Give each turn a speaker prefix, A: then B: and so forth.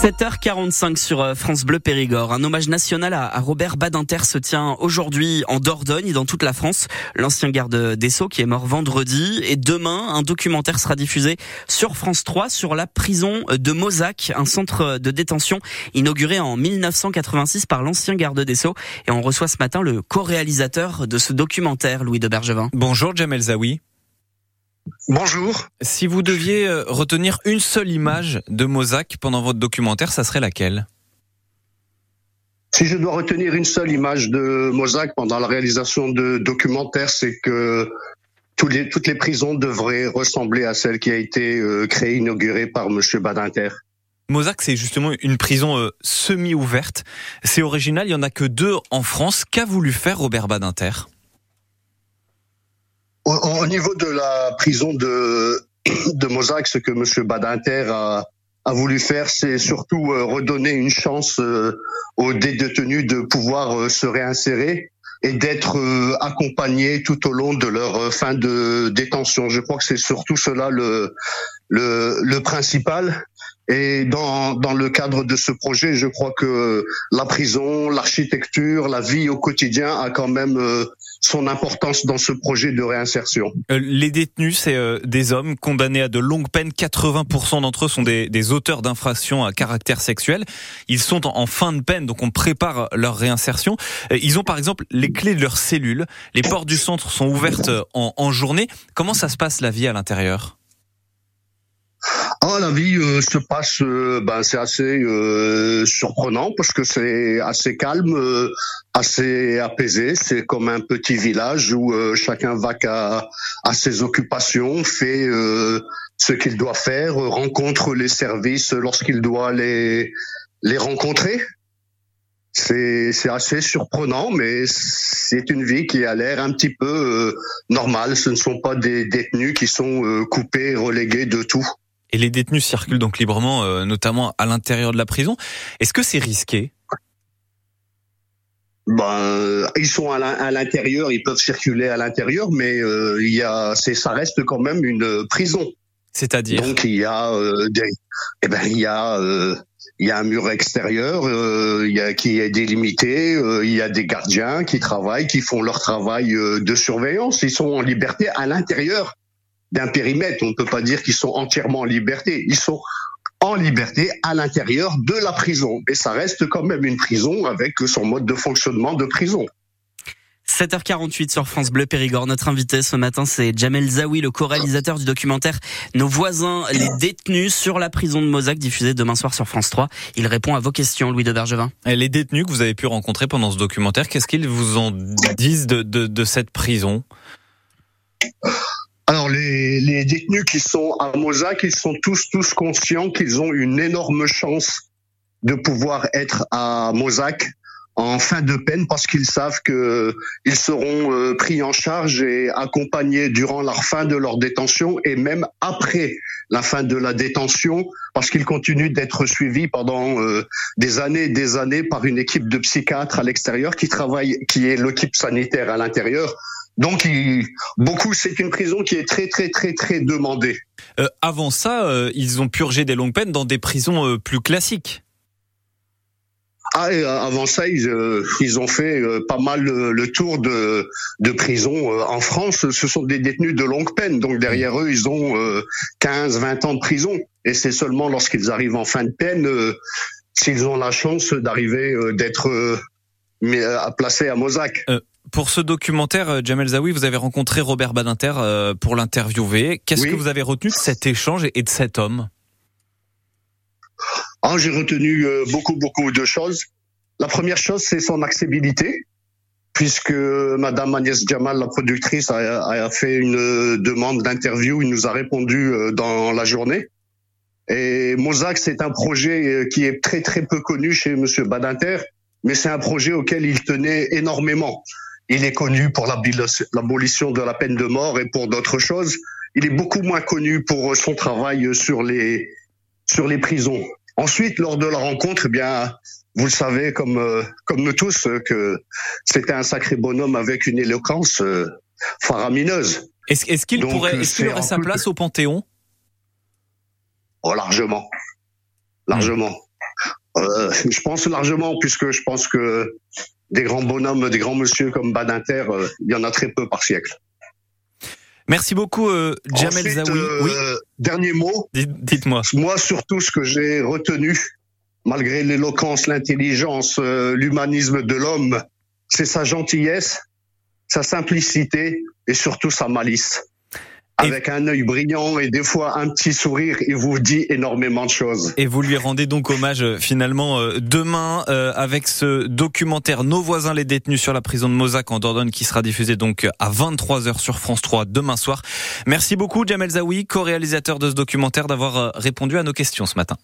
A: 7h45 sur euh, France Bleu Périgord. Un hommage national à Robert Badinter se tient aujourd'hui en Dordogne et dans toute la France. L'ancien garde des Sceaux qui est mort vendredi. Et demain, un documentaire sera diffusé sur France 3 sur la prison de Mozac, un centre de détention inauguré en 1986 par l'ancien garde des Sceaux. Et on reçoit ce matin le co-réalisateur de ce documentaire, Louis de Bergevin.
B: Bonjour Jamel Zawi.
C: Bonjour.
B: Si vous deviez euh, retenir une seule image de Mozac pendant votre documentaire, ça serait laquelle?
C: Si je dois retenir une seule image de Mozac pendant la réalisation de documentaire, c'est que toutes les prisons devraient ressembler à celle qui a été euh, créée, inaugurée par Monsieur Badinter.
B: Mozac, c'est justement une prison euh, semi-ouverte. C'est original, il y en a que deux en France. Qu'a voulu faire Robert Badinter?
C: Au, niveau de la prison de, de ce que M. Badinter a, a voulu faire, c'est surtout euh, redonner une chance euh, aux détenus de pouvoir euh, se réinsérer et d'être accompagnés tout au long de leur fin de détention. Je crois que c'est surtout cela le, le, le principal. Et dans, dans le cadre de ce projet, je crois que la prison, l'architecture, la vie au quotidien a quand même son importance dans ce projet de réinsertion.
B: Euh, les détenus, c'est euh, des hommes condamnés à de longues peines. 80% d'entre eux sont des, des auteurs d'infractions à caractère sexuel. Ils sont en, fin de peine, donc on prépare leur réinsertion. Ils ont par exemple les clés de leur cellule. Les portes du centre sont ouvertes en, en journée. Comment ça se passe la vie à l'intérieur?
C: Ah, la vie euh, se passe, euh, ben c'est assez euh, surprenant parce que c'est assez calme, assez apaisé. C'est comme un petit village où chacun va à, ses occupations, fait ce qu'il doit faire, rencontre les services lorsqu'il doit les les rencontrer. C'est c'est assez surprenant, mais c'est une vie qui a l'air un petit peu normale. Ce ne sont pas des détenus qui sont coupés, relégués de tout.
B: Et les détenus circulent donc librement, euh, notamment à l'intérieur de la prison. Est-ce que c'est risqué?
C: Ben, ils sont à l'intérieur, ils peuvent circuler à l'intérieur, mais euh, il y a, c'est, ça reste quand même une prison.
B: C'est-à-dire?
C: Donc il y a euh, des, eh ben il y a euh, il y a un mur extérieur il y a, qui est délimité, il y a des gardiens qui travaillent, qui font leur travail de surveillance. Ils sont en liberté à l'intérieur d'un périmètre. On ne peut pas dire qu'ils sont entièrement en liberté. Ils sont en liberté à l'intérieur de la prison. Mais ça reste quand même une prison avec son mode de fonctionnement de prison.
A: 7h48 sur France Bleu Périgord. Notre invité ce matin, c'est Jamel Zawi, le co-réalisateur du documentaire Nos voisins, les détenus sur la prison de Mozac, diffusé demain soir sur France 3. Il répond à vos questions, Louis de Bergevin.
B: Les détenus que vous avez pu rencontrer pendant ce documentaire, qu'est-ce qu'ils vous en disent de, de, de cette prison?
C: Alors les, les, détenus qui sont à Mozac, ils sont tous tous conscients qu'ils ont une énorme chance de pouvoir être à Mozac en fin de peine parce qu'ils savent que ils seront euh, pris en charge et accompagnés durant la fin de leur détention et même après la fin de la détention parce qu'ils continuent d'être suivis pendant euh, des années et des années par une équipe de psychiatres à l'extérieur qui travaille qui est l'équipe sanitaire à l'intérieur donc, beaucoup, c'est une prison qui est très, très, très, très demandée.
B: Euh, avant ça, euh, ils ont purgé des longues peines dans des prisons euh, plus classiques.
C: Ah, et avant ça, ils, ils ont fait pas mal le, tour de, de prisons en France. Ce sont des détenus de longue peine. Donc derrière eux, ils ont 15, 20 ans de prison. Et c'est seulement lorsqu'ils arrivent en fin de peine, s'ils ont la chance d'arriver, d'être placés à Mozac.
B: Pour ce documentaire, euh, Jamel Zawi, vous avez rencontré Robert Badinter euh, pour l'interviewer. Qu'est-ce que vous avez retenu de cet échange et de cet homme?
C: Ah, J'ai retenu euh, beaucoup, beaucoup de choses. La première chose, c'est son accessibilité, puisque Madame Agnès Jamal, la productrice, a, fait une demande d'interview. Il nous a répondu dans la journée. Et Mozac, c'est un projet qui est très, très peu connu chez Monsieur Badinter, mais c'est un projet auquel il tenait énormément. Il est connu pour l'abolition de la peine de mort et pour d'autres choses. Il est beaucoup moins connu pour son travail sur les sur les prisons. Ensuite, lors de la rencontre, eh bien, vous le savez comme euh, comme nous tous que c'était un sacré bonhomme avec une éloquence euh, faramineuse.
B: Est-ce qu'il pourrait, est-ce qu'il aurait sa place au Panthéon?
C: Oh, largement, largement. euh, Je pense largement, puisque je pense que des grands bonhommes, des grands monsieur comme Badinter, euh, il y en a très peu par siècle.
B: Merci beaucoup, euh, Jamel
C: Ensuite,
B: Zawi.
C: euh,
B: oui,
C: Dernier mot.
B: dites- dites-moi.
C: Moi, surtout, ce que j'ai retenu, malgré l'éloquence, l'intelligence, euh, l'humanisme de l'homme, c'est sa gentillesse, sa simplicité et surtout sa malice.
B: Et-
C: Avec un œil brillant et des fois un petit sourire, il vous dit énormément de choses.
B: Et vous lui rendez donc hommage euh, finalement euh, demain euh, avec ce documentaire Nos voisins les détenus sur la prison de Mozac en Dordogne qui sera diffusé donc euh, à 23h sur France 3 demain soir. Merci beaucoup Jamel Zawi, co-réalisateur de ce documentaire, d'avoir répondu à nos questions ce matin.